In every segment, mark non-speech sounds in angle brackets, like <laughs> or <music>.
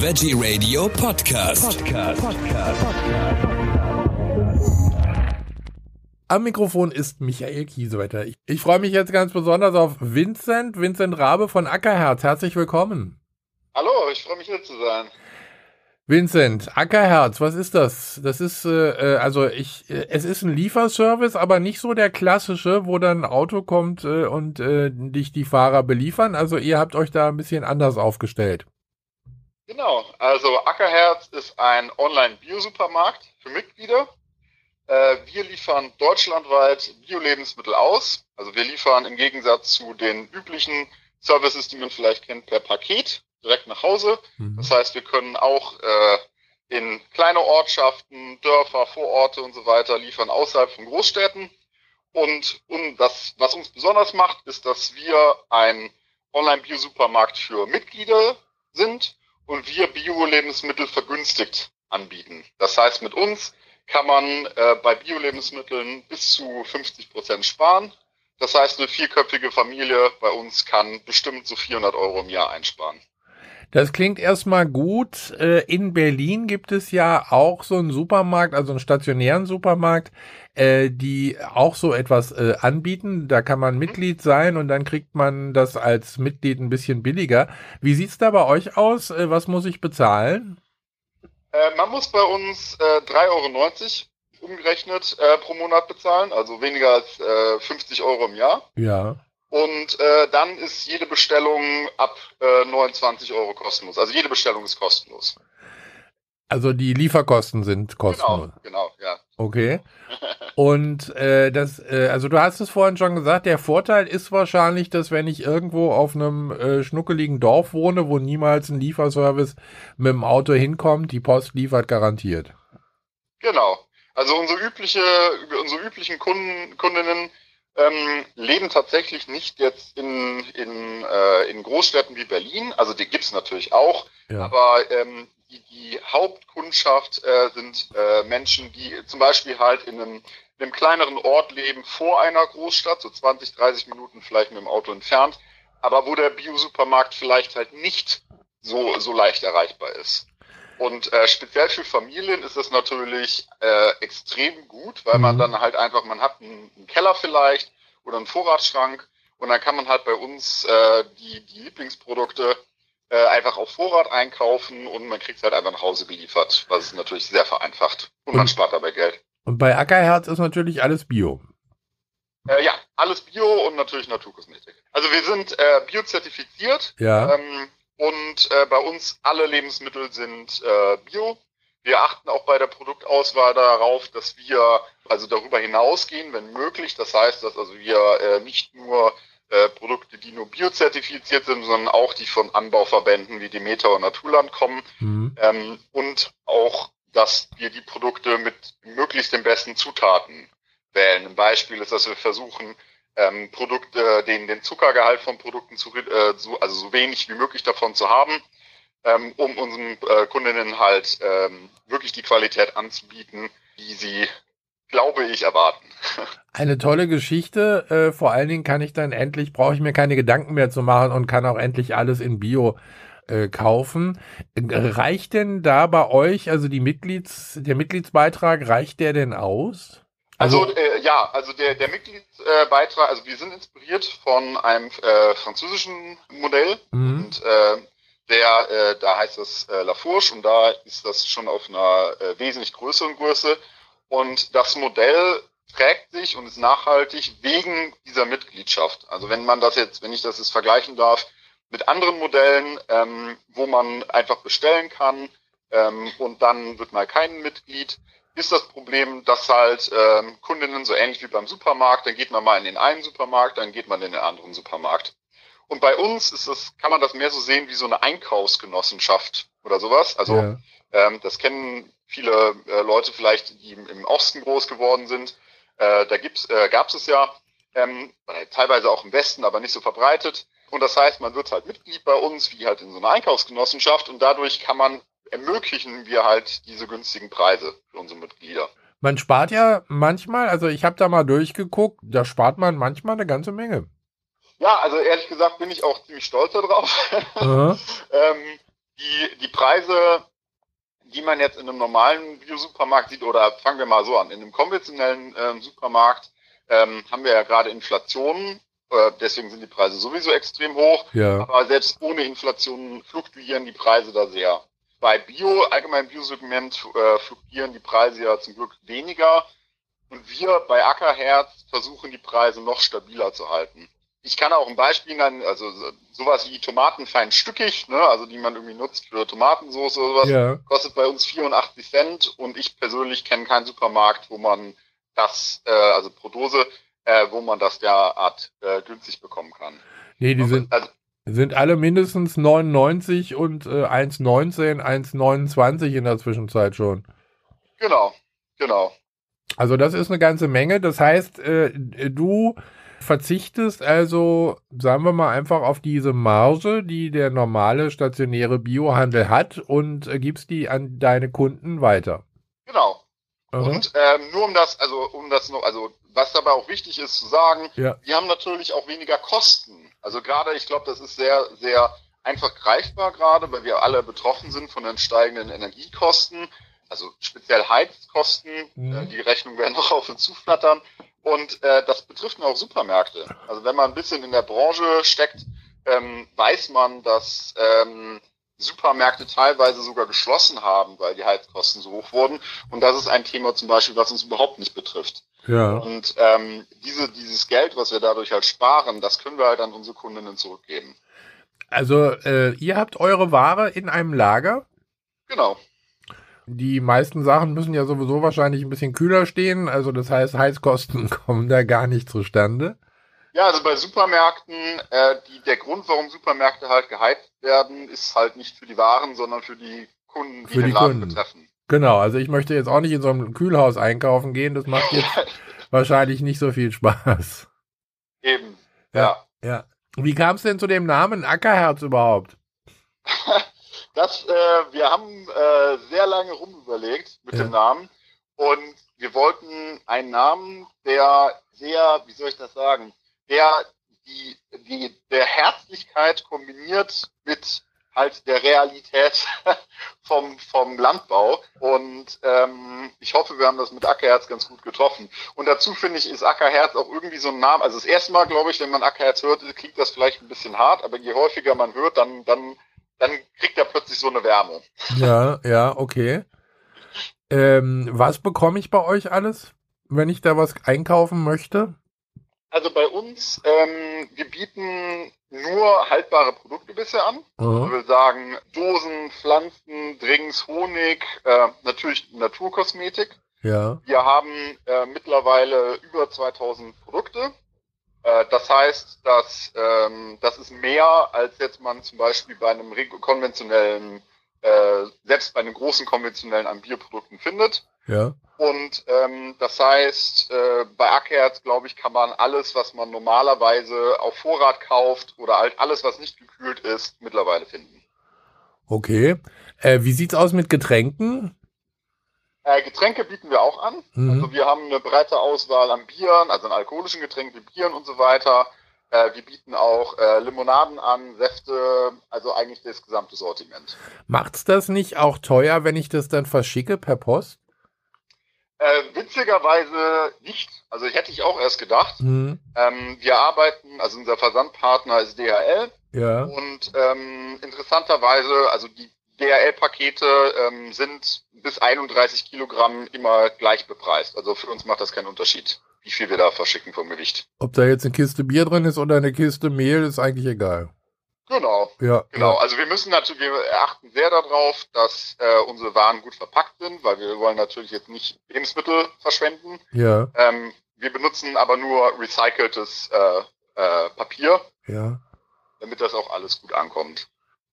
Veggie Radio Podcast. Podcast. Am Mikrofon ist Michael Kiesewetter. Ich, ich freue mich jetzt ganz besonders auf Vincent, Vincent Rabe von Ackerherz. Herzlich willkommen. Hallo, ich freue mich hier zu sein. Vincent, Ackerherz, was ist das? Das ist äh, äh, also ich, äh, es ist ein Lieferservice, aber nicht so der klassische, wo dann ein Auto kommt äh, und äh, dich die Fahrer beliefern. Also ihr habt euch da ein bisschen anders aufgestellt. Genau, also Ackerherz ist ein Online-Biosupermarkt für Mitglieder. Äh, wir liefern deutschlandweit Bio-Lebensmittel aus. Also wir liefern im Gegensatz zu den üblichen Services, die man vielleicht kennt, per Paket direkt nach Hause. Mhm. Das heißt, wir können auch äh, in kleine Ortschaften, Dörfer, Vororte und so weiter liefern außerhalb von Großstädten. Und, und das, was uns besonders macht, ist, dass wir ein Online-Biosupermarkt für Mitglieder sind und wir Bio-Lebensmittel vergünstigt anbieten. Das heißt, mit uns kann man äh, bei Bio-Lebensmitteln bis zu 50 Prozent sparen. Das heißt, eine vierköpfige Familie bei uns kann bestimmt so 400 Euro im Jahr einsparen. Das klingt erstmal gut. Äh, in Berlin gibt es ja auch so einen Supermarkt, also einen stationären Supermarkt, äh, die auch so etwas äh, anbieten. Da kann man. Mitglied sein und dann kriegt man das als Mitglied ein bisschen billiger. Wie sieht's da bei euch aus? Was muss ich bezahlen? man muss bei uns äh, 3,90 Euro umgerechnet pro Monat bezahlen, also weniger als äh, 50 Euro im Jahr. Ja. Und äh, dann ist jede Bestellung ab äh, 29 Euro kostenlos. Also jede Bestellung ist kostenlos. Also die Lieferkosten sind kostenlos. Genau, genau, ja. Okay. <laughs> Und äh, das, äh, also du hast es vorhin schon gesagt, der Vorteil ist wahrscheinlich, dass wenn ich irgendwo auf einem äh, schnuckeligen Dorf wohne, wo niemals ein Lieferservice mit dem Auto hinkommt, die Post liefert garantiert. Genau. Also unsere übliche, unsere üblichen Kunden, Kundinnen ähm, leben tatsächlich nicht jetzt in, in, äh, in Großstädten wie Berlin. Also die gibt's natürlich auch. Ja. Aber ähm, die, die Hauptkundschaft äh, sind äh, Menschen, die zum Beispiel halt in einem, in einem kleineren Ort leben vor einer Großstadt, so 20, 30 Minuten vielleicht mit dem Auto entfernt, aber wo der Biosupermarkt vielleicht halt nicht so, so leicht erreichbar ist. Und äh, speziell für Familien ist es natürlich äh, extrem gut, weil man mhm. dann halt einfach, man hat einen, einen, Keller vielleicht oder einen Vorratsschrank und dann kann man halt bei uns äh, die, die Lieblingsprodukte äh, einfach auf Vorrat einkaufen und man kriegt es halt einfach nach Hause geliefert, was es natürlich sehr vereinfacht und, und man spart dabei Geld. Und bei Ackerherz ist natürlich alles Bio. Äh, ja, alles Bio und natürlich Naturkosmetik. Also wir sind äh, biozertifiziert. Ja. Ähm, und äh, bei uns alle Lebensmittel sind äh, bio. Wir achten auch bei der Produktauswahl darauf, dass wir also darüber hinausgehen, wenn möglich. Das heißt, dass also wir äh, nicht nur äh, Produkte, die nur biozertifiziert sind, sondern auch die von Anbauverbänden wie Demeter und Naturland kommen. Mhm. Ähm, und auch, dass wir die Produkte mit möglichst den besten Zutaten wählen. Ein Beispiel ist, dass wir versuchen, ähm, Produkte, den, den Zuckergehalt von Produkten zu, äh, so, also so wenig wie möglich davon zu haben, ähm, um unseren äh, Kundinnen halt ähm, wirklich die Qualität anzubieten, die sie, glaube ich, erwarten. <laughs> Eine tolle Geschichte. Äh, vor allen Dingen kann ich dann endlich, brauche ich mir keine Gedanken mehr zu machen und kann auch endlich alles in Bio äh, kaufen. Reicht denn da bei euch, also die Mitglieds, der Mitgliedsbeitrag, reicht der denn aus? Also, also äh, ja, also der, der Mitgliedsbeitrag, also wir sind inspiriert von einem äh, französischen Modell mhm. und äh, der, äh, da heißt es äh, Lafourche und da ist das schon auf einer äh, wesentlich größeren Größe und das Modell trägt sich und ist nachhaltig wegen dieser Mitgliedschaft. Also wenn man das jetzt, wenn ich das jetzt vergleichen darf mit anderen Modellen, ähm, wo man einfach bestellen kann ähm, und dann wird mal kein Mitglied, ist das Problem, dass halt ähm, Kundinnen so ähnlich wie beim Supermarkt, dann geht man mal in den einen Supermarkt, dann geht man in den anderen Supermarkt. Und bei uns ist das, kann man das mehr so sehen wie so eine Einkaufsgenossenschaft oder sowas. Also ja. ähm, das kennen viele äh, Leute vielleicht, die im, im, Osten groß geworden sind. Äh, da gibt's, äh, gab es ja ähm, teilweise auch im Westen, aber nicht so verbreitet. Und das heißt, man wird halt Mitglied bei uns, wie halt in so einer Einkaufsgenossenschaft, und dadurch kann man ermöglichen wir halt diese günstigen Preise für unsere Mitglieder. Man spart ja manchmal, also ich habe da mal durchgeguckt, da spart man manchmal eine ganze Menge. Ja, also ehrlich gesagt bin ich auch ziemlich stolz darauf. <laughs> ähm, die, die Preise, die man jetzt in einem normalen Biosupermarkt sieht, oder fangen wir mal so an, in einem konventionellen ähm, Supermarkt ähm, haben wir ja gerade Inflation, äh, deswegen sind die Preise sowieso extrem hoch. Ja. Aber selbst ohne Inflation fluktuieren die Preise da sehr. Bei Bio, allgemein Biosegment, äh, fluktuieren die Preise ja zum Glück weniger. Und wir bei Ackerherz versuchen die Preise noch stabiler zu halten. Ich kann auch ein Beispiel nennen, also sowas wie Tomaten fein stückig, ne, also die man irgendwie nutzt für Tomatensauce oder sowas, Ja. kostet bei uns 84 Cent und ich persönlich kenne keinen Supermarkt, wo man das, äh, also pro Dose, äh, wo man das derart äh, günstig bekommen kann. Nee, die sind, also, sind alle mindestens 99 und äh, 1,19, 1,29 in der Zwischenzeit schon. genau, genau. Also das ist eine ganze Menge. Das heißt, äh, du verzichtest also, sagen wir mal, einfach auf diese Marge, die der normale stationäre Biohandel hat und äh, gibst die an deine Kunden weiter. Genau. Aha. Und ähm, nur um das, also um das noch, also was dabei auch wichtig ist zu sagen, Ja. wir haben natürlich auch weniger Kosten. Also gerade, ich glaube, das ist sehr, sehr einfach greifbar gerade, weil wir alle betroffen sind von den steigenden Energiekosten, also speziell Heizkosten. Mhm. Äh, die Rechnung werden noch auf uns zuflattern. Und äh, das betrifft auch Supermärkte. Also wenn man ein bisschen in der Branche steckt, ähm, weiß man, dass ähm, Supermärkte teilweise sogar geschlossen haben, weil die Heizkosten so hoch wurden. Und das ist ein Thema zum Beispiel, was uns überhaupt nicht betrifft. Ja. Und ähm, diese, dieses Geld, was wir dadurch halt sparen, das können wir halt an unsere Kundinnen zurückgeben. Also äh, ihr habt eure Ware in einem Lager. Genau. Die meisten Sachen müssen ja sowieso wahrscheinlich ein bisschen kühler stehen. Also das heißt, Heizkosten <laughs> kommen da gar nicht zustande. Ja, also bei Supermärkten, äh, die, der Grund, warum Supermärkte halt geheizt werden, ist halt nicht für die Waren, sondern für die Kunden, die Für den die Laden Kunden. betreffen. Genau, also ich möchte jetzt auch nicht in so einem Kühlhaus einkaufen gehen. Das macht jetzt <laughs> wahrscheinlich nicht so viel Spaß. Eben. Ja. Ja. Ja. Wie kam es denn zu dem Namen Ackerherz überhaupt? <laughs> Das, äh, wir haben äh, sehr lange rumüberlegt mit Ja. dem Namen und wir wollten einen Namen, der sehr, wie soll ich das sagen, der die, die der Herzlichkeit kombiniert mit halt der Realität <laughs> vom, vom Landbau. Und ähm, ich hoffe, wir haben das mit Ackerherz ganz gut getroffen. Und dazu finde ich, ist Ackerherz auch irgendwie so ein Name. Also das erste Mal, glaube ich, wenn man Ackerherz hört, klingt das vielleicht ein bisschen hart, aber je häufiger man hört, dann, dann, dann kriegt er plötzlich so eine Wärme. Ja, ja, okay. Ähm, was bekomme ich bei euch alles, wenn ich da was einkaufen möchte? Also bei uns, ähm, wir bieten nur haltbare Produkte bisher an. Ich Mhm. will sagen, Dosen, Pflanzen, Drinks, Honig, äh, natürlich Naturkosmetik. Ja, Wir haben äh, mittlerweile über 2000 Produkte. Äh, das heißt, dass ähm, das ist mehr, als jetzt man zum Beispiel bei einem konventionellen, äh, selbst bei einem großen konventionellen an Bierprodukten findet. ja. Und ähm, das heißt, äh, bei Ackherz, glaube ich, kann man alles, was man normalerweise auf Vorrat kauft oder halt alles, was nicht gekühlt ist, mittlerweile finden. Okay. Äh, wie sieht's aus mit Getränken? Äh, Getränke bieten wir auch an. Mhm. Also wir haben eine breite Auswahl an Bieren, also an alkoholischen Getränken wie Bieren und so weiter. Äh, wir bieten auch äh, Limonaden an, Säfte, also eigentlich das gesamte Sortiment. Macht's das nicht auch teuer, wenn ich das dann verschicke per Post? Äh, witzigerweise nicht. Also hätte ich auch erst gedacht. Mhm. Ähm, wir arbeiten, also unser Versandpartner ist DHL. Ja. Und ähm, interessanterweise, also die DRL-Pakete ähm, sind bis 31 Kilogramm immer gleich bepreist. Also für uns macht das keinen Unterschied, wie viel wir da verschicken vom Gewicht. Ob da jetzt eine Kiste Bier drin ist oder eine Kiste Mehl, ist eigentlich egal. Genau, Ja. genau. Ja. Also wir müssen natürlich, wir achten sehr darauf, dass äh, unsere Waren gut verpackt sind, weil wir wollen natürlich jetzt nicht Lebensmittel verschwenden. Ja. Ähm, wir benutzen aber nur recyceltes äh, äh, Papier, Ja. damit das auch alles gut ankommt.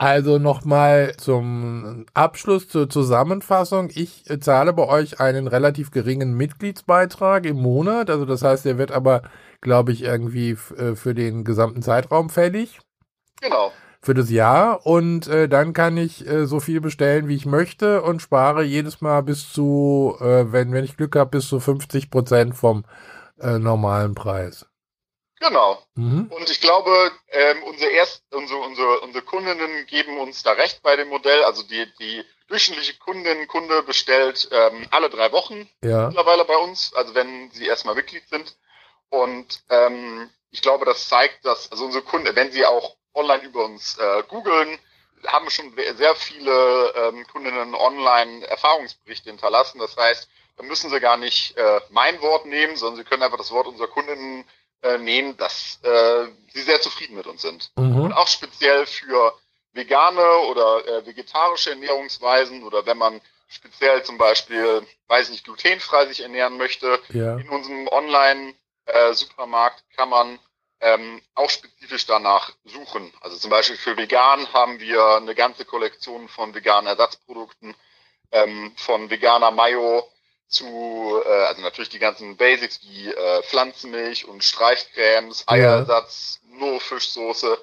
Also nochmal zum Abschluss zur Zusammenfassung. Ich äh, zahle bei euch einen relativ geringen Mitgliedsbeitrag im Monat. Also das heißt, der wird aber, glaube ich, irgendwie äh, für den gesamten Zeitraum fällig. Genau. Für das Jahr. Und äh, dann kann ich äh, so viel bestellen, wie ich möchte und spare jedes Mal bis zu, äh, wenn, wenn ich Glück habe, bis zu 50 Prozent vom äh, normalen Preis. Genau. Mhm. Und ich glaube, ähm, unsere, erst, unsere, unsere, unsere Kundinnen geben uns da recht bei dem Modell. Also die, die durchschnittliche Kundin, Kunde bestellt ähm, alle drei Wochen ja. mittlerweile bei uns, also wenn sie erstmal Mitglied sind. Und ähm, ich glaube, das zeigt, dass also unsere Kunden, wenn sie auch online über uns äh, googeln, haben schon sehr viele ähm, Kundinnen online Erfahrungsberichte hinterlassen. Das heißt, da müssen sie gar nicht äh, mein Wort nehmen, sondern sie können einfach das Wort unserer Kundinnen äh, nehmen, dass äh, sie sehr zufrieden mit uns sind. Mhm. Und auch speziell für vegane oder äh, vegetarische Ernährungsweisen oder wenn man speziell zum Beispiel, weiß nicht, glutenfrei sich ernähren möchte, ja. in unserem Online-Supermarkt äh, kann man ähm, auch spezifisch danach suchen. Also zum Beispiel für vegan haben wir eine ganze Kollektion von veganen Ersatzprodukten, ähm, von veganer Mayo zu, äh, also natürlich die ganzen Basics wie äh, Pflanzenmilch und Streichcremes, Eierersatz, ja. nur Fischsoße.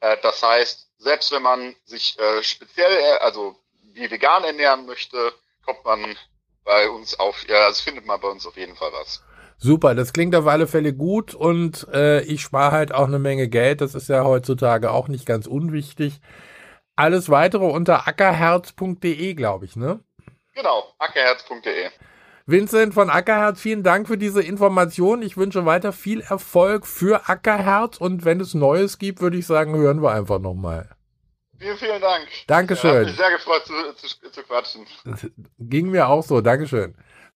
Äh, das heißt, selbst wenn man sich äh, speziell, äh, also wie vegan ernähren möchte, kommt man bei uns auf, ja, also findet man bei uns auf jeden Fall was. Super, das klingt auf alle Fälle gut und äh, ich spare halt auch eine Menge Geld. Das ist ja heutzutage auch nicht ganz unwichtig. Alles weitere unter ackerherz.de, glaube ich, ne? Genau, ackerherz.de. Vincent von Ackerherz, vielen Dank für diese Information. Ich wünsche weiter viel Erfolg für Ackerherz und wenn es Neues gibt, würde ich sagen, hören wir einfach nochmal. Vielen, vielen Dank. Dankeschön. Ich habe mich sehr gefreut zu, zu, zu quatschen. Ging mir auch so. Dankeschön.